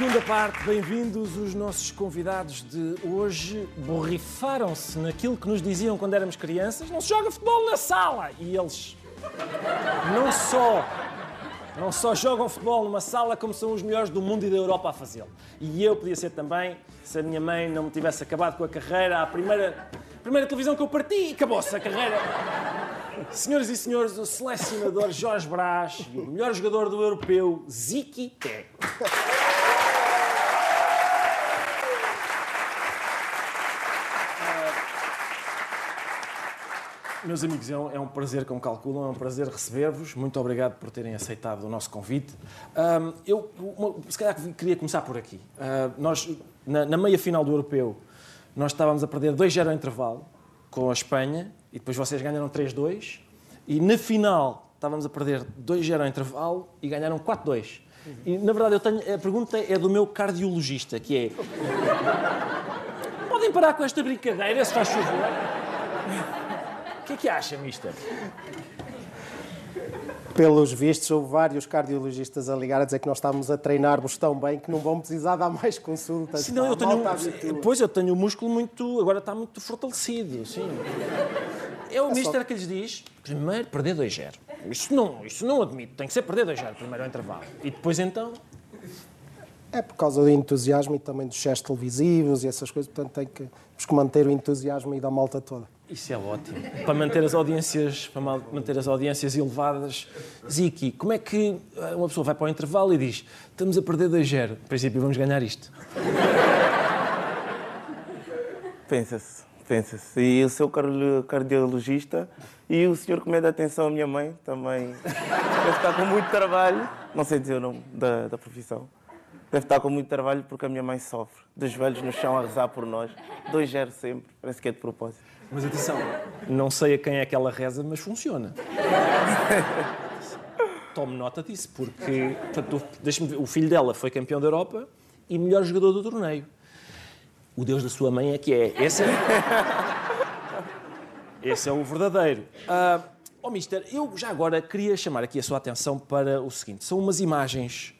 Segunda parte, bem-vindos. Os nossos convidados de hoje borrifaram-se naquilo que nos diziam quando éramos crianças. Não se joga futebol na sala! E eles não só, não só jogam futebol numa sala, como são os melhores do mundo e da Europa a fazê-lo. E eu podia ser também, se a minha mãe não me tivesse acabado com a carreira, a primeira, primeira televisão que eu parti, acabou-se a carreira. Senhoras e senhores, o selecionador Jorge Brás e o melhor jogador do europeu, Ziki Teg. Meus amigos, é um, é um prazer, como calculam, é um prazer receber-vos. Muito obrigado por terem aceitado o nosso convite. Ahm, eu, uma, se calhar, queria começar por aqui. Ah, nós, na, na meia final do Europeu, nós estávamos a perder 2-0 ao intervalo com a Espanha e depois vocês ganharam 3-2. E na final estávamos a perder 2-0 ao intervalo e ganharam 4-2. E na verdade, eu tenho, a pergunta é do meu cardiologista, que é. Podem parar com esta brincadeira, se faz favor? O que é que acha, mister? Pelos vistos, houve vários cardiologistas a ligar a dizer que nós estávamos a treinar-vos tão bem que não vão precisar dar mais consultas. Sim, não, eu tenho, pois eu tenho o músculo muito, agora está muito fortalecido, sim. É o mister que lhes diz, primeiro perder 2-0. Isso não, isso não admito, tem que ser perder 2-0 primeiro ao intervalo. E depois então, É por causa do entusiasmo e também dos gestos televisivos e essas coisas, portanto tem que, temos que manter o entusiasmo aí da malta toda. Isso é ótimo. Para manter as audiências, para ma- manter as audiências elevadas. Ziki, como é que eh, uma pessoa vai para o intervalo e diz, estamos a perder 2-0, em princípio vamos ganhar isto. Pensa-se, pensa-se. E o seu cardio- cardiologista e o senhor que me dá atenção à minha mãe também deve estar com muito trabalho. Não sei dizer o nome da, da profissão. Deve estar com muito trabalho porque a minha mãe sofre. Dos velhos no chão a rezar por nós. 2-0 sempre. Parece que é de propósito. Mas atenção, não sei a quem é que ela reza, mas funciona. Tome nota disso, porque portanto, ver, o filho dela foi campeão da Europa e melhor jogador do torneio. O Deus da sua mãe é que é. Esse é, Esse é o verdadeiro. Ah, oh, mister, eu já agora queria chamar aqui a sua atenção para o seguinte: são umas imagens.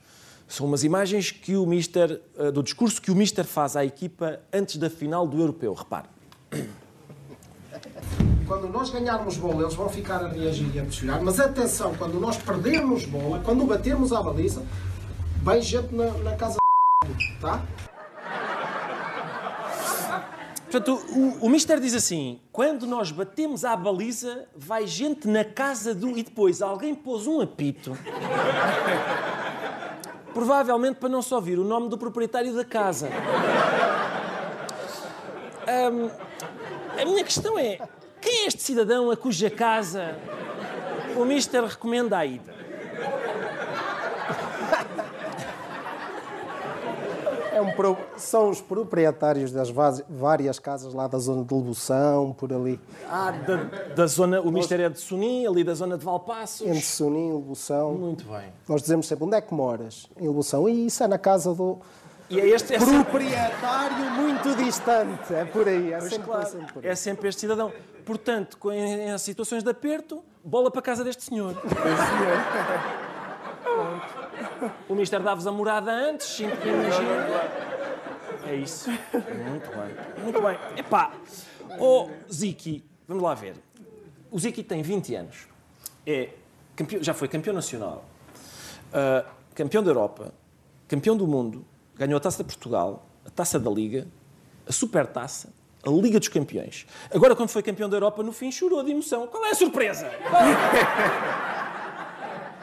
São umas imagens que o mister, ah, do discurso que o mister faz à equipa antes da final do europeu. Repare. Quando nós ganharmos bola, eles vão ficar a reagir e a pressionar, mas atenção, quando nós perdermos bola, quando batermos à baliza, vem gente na, na casa tá? Portanto, o, o Mister diz assim: quando nós batemos à baliza, vai gente na casa do. E depois alguém pôs um apito. Provavelmente para não só ouvir o nome do proprietário da casa. Ahm, a minha questão é: quem é este cidadão a cuja casa o Mister recomenda a ida? É um pro- São os proprietários das vaz- várias casas lá da zona de Lebução, por ali, Ah, da, da zona. O Mister é de Sonim, ali da zona de Valpaços. entre Sonim e Lebução. Muito bem. Nós dizemos sempre, onde é que moras? Em Lebução. E isso é na casa do E é este. É proprietário muito distante. É por aí, é Pois sempre, claro, é sempre por aí. é sempre este cidadão. Portanto, com- em, em situações de aperto, bola para a casa deste senhor. Pronto. O Mister dá-vos a morada antes, sinto que imagina. É isso. Muito bem. Muito bem. Epá, ó Ziki, vamos lá ver. O Ziki tem 20 anos. É campeão- já foi campeão nacional, ah, campeão da Europa, campeão do mundo, ganhou a Taça de Portugal, a Taça da Liga, a Supertaça, a Liga dos Campeões. Agora, quando foi campeão da Europa, no fim chorou de emoção. Qual é a surpresa?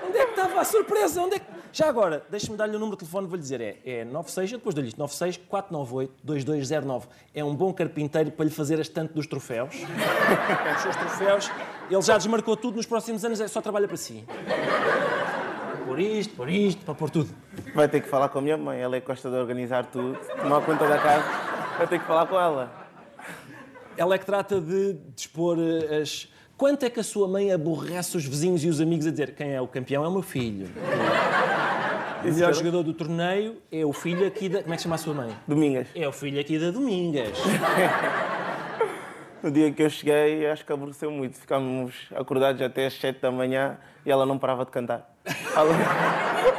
Onde é que estava a surpresa? Onde é que... Já agora, deixe-me dar-lhe o número de telefone, vou-lhe dizer. É, é 96, depois dou-lhe isto, 96 498 2209. É um bom carpinteiro para lhe fazer a estante dos troféus. Os seus troféus. Ele já desmarcou tudo, nos próximos anos é só trabalha para si. Por isto, por isto, para pôr tudo. Vai ter que falar com a minha mãe. Ela é que gosta de organizar tudo, tomar conta da casa. Vai ter que falar com ela. Ela é que trata de dispor eh, as. Quanto é que a sua mãe aborrece os vizinhos e os amigos a dizer quem é o campeão é o meu filho? O melhor jogador do torneio é o filho aqui da. Como é que chama a sua mãe? Domingas. É o filho aqui da Domingas. No dia que eu cheguei, acho que aborreceu muito. Ficámos acordados até às 7 da manhã e ela não parava de cantar. Ela-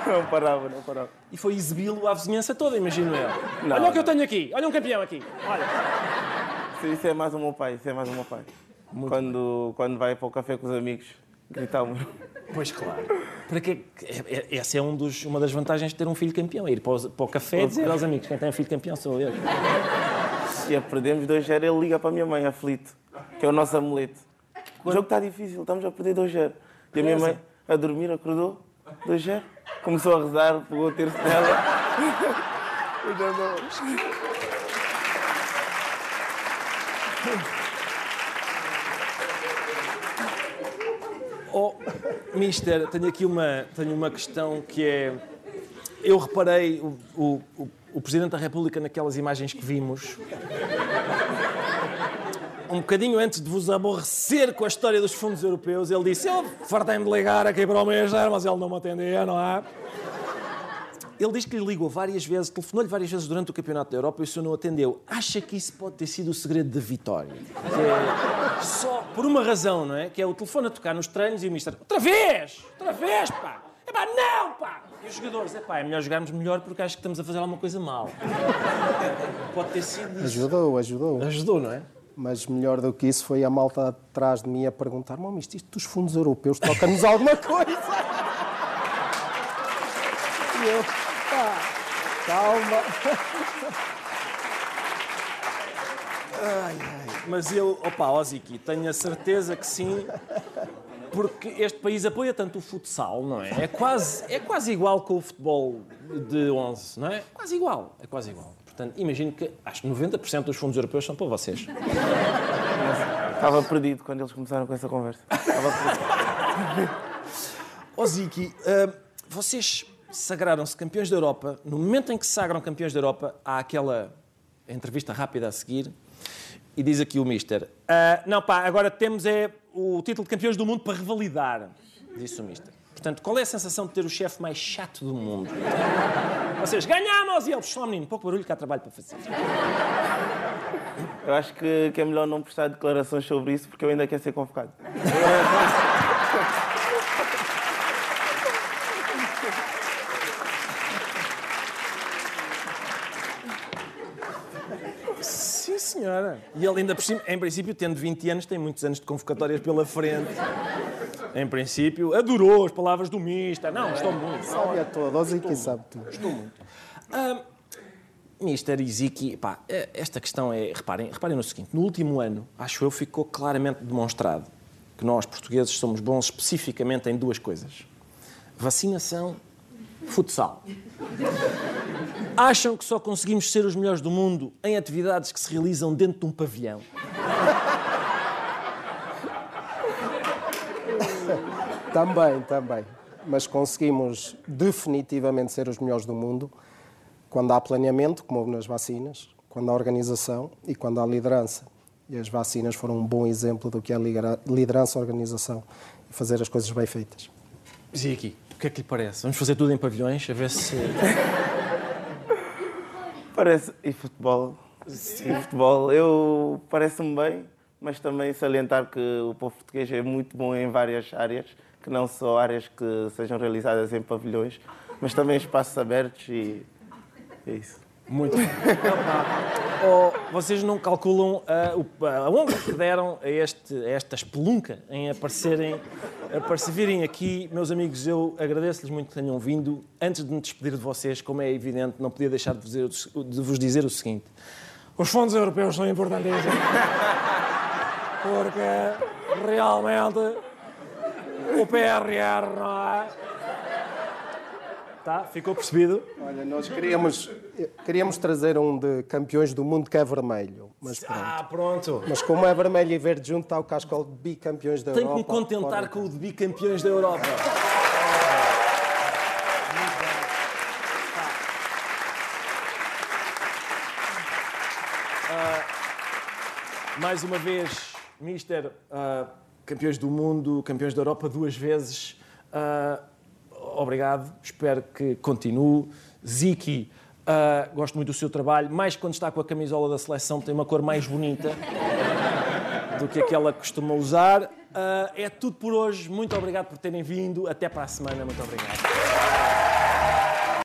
Não parava, não parava. E foi exibi-lo à vizinhança toda, imagino eu. Não, olha o que eu não. tenho aqui, olha um campeão aqui. Olha. Isso é mais o meu pai, isso é mais o meu pai. Quando, quando vai para o café com os amigos, gritamos. Pois claro. Para que, é- é- essa é um dos- uma das vantagens de ter um filho campeão, é ir para, os- para o café e dizer aos amigos, quem tem um filho campeão sou eu. E a perdemos 2-0, ele liga para a minha mãe, aflito, que é o nosso amuleto. O jogo está difícil, estamos a perder 2-0. E a minha mãe, a dormir, acordou, 2-0. Começou a rezar, pegou o terço dela. Oh, Mister, tenho aqui uma, tenho uma questão que é. Eu reparei o, o- o Presidente da República naquelas imagens que vimos. Um bocadinho antes de vos aborrecer com a história dos fundos europeus, ele disse: Eu fartei-me de ligar aqui para o Mister, mas ele não me atendia, não é? Ele diz que lhe ligou várias vezes, telefonou-lhe várias vezes durante o Campeonato da Europa e o senhor não atendeu. Acha que isso pode ter sido o segredo da vitória? É só por uma razão, não é? Que é o telefone a tocar nos treinos e o Mister. Outra vez! Outra vez, pá! É pá, não, pá! E os jogadores, é pá, é melhor jogarmos melhor porque acho que estamos a fazer alguma coisa mal. Pode ter sido isso. Ajudou, ajudou. Ajudou, não é? Mas melhor do que isso foi a malta atrás de mim a perguntar: Mom, isto, isto dos fundos europeus toca-nos alguma coisa? E eu, pá, calma. Mas eu, opa, Oziki, tenho a certeza que sim, porque este país apoia tanto o futsal, não é? É quase, é quase igual com o futebol de 11, não é? Quase igual, é quase igual. Portanto, imagino que acho que 90% dos fundos europeus são para vocês. Estava perdido quando eles começaram com essa conversa. Estava perdido. Oziki, ah, vocês sagraram-se campeões da Europa. No momento em que se sagram campeões da Europa, há aquela entrevista rápida a seguir. E diz aqui o Mister: "Ah, Não, pá, agora temos é o título de campeões do mundo para revalidar. Disse o Mister. Portanto, qual é a sensação de ter o chefe mais chato do mundo? Vocês ganhamos! E eles, só menino, pouco barulho que há trabalho para fazer. Eu acho que, que é melhor não prestar declarações sobre isso porque eu ainda quero ser convocado. Sim, senhora. E ele ainda por cima, em princípio, tendo 20 anos, tem muitos anos de convocatórias pela frente. Em princípio, adorou as palavras do Mister. Não, gostou muito. Sabe a todos e quem sabe tudo. Ah, Mister Iziki, pá, eh, esta questão é. Reparem, reparem no seguinte: no último ano, acho eu, ficou claramente demonstrado que nós, portugueses, somos bons especificamente em duas coisas: vacinação, futsal. Acham que só conseguimos ser os melhores do mundo em atividades que se realizam dentro de um pavilhão? Também, também. Mas conseguimos definitivamente ser os melhores do mundo quando há planeamento, como houve nas vacinas, quando há organização e quando há liderança. E as vacinas foram um bom exemplo do que é lidera- liderança, organização e fazer as coisas bem feitas. Iziki, o que é que lhe parece? Vamos fazer tudo em pavilhões, a ver se. Parece. E futebol? E futebol, eu parece-me bem, mas também salientar que o povo português é muito bom em várias áreas, que não só áreas que sejam realizadas em pavilhões, mas também espaços abertos e é isso. Muito. Oh, vocês não calculam o- a honra que deram a, este, a esta espelunca em aparecerem, a virem aqui. Meus amigos, eu agradeço-lhes muito que tenham vindo. Antes de me despedir de vocês, como é evidente, não podia deixar de vos dizer, o- de vos dizer o seguinte. Os fundos europeus são importantíssimos. Porque realmente o PRR não é. Tá? Ficou percebido? Olha, nós queríamos, queríamos trazer um de campeões do mundo que é vermelho, mas pronto. Ah, pronto. Mas como é vermelho e verde junto, está o cascal de bicampeões da Tenho que Europa. me contentar com o de bicampeões da Europa. Ah, mais uma vez, Mister, ah, campeões do mundo, campeões da Europa duas vezes. Ah, obrigado, espero que continue. Ziki, ah, gosto muito do seu trabalho, mais quando está com a camisola da seleção, tem uma cor mais bonita do que aquela que costuma usar. Ah, é tudo por hoje. Muito obrigado por terem vindo. Até para a semana. Muito obrigado.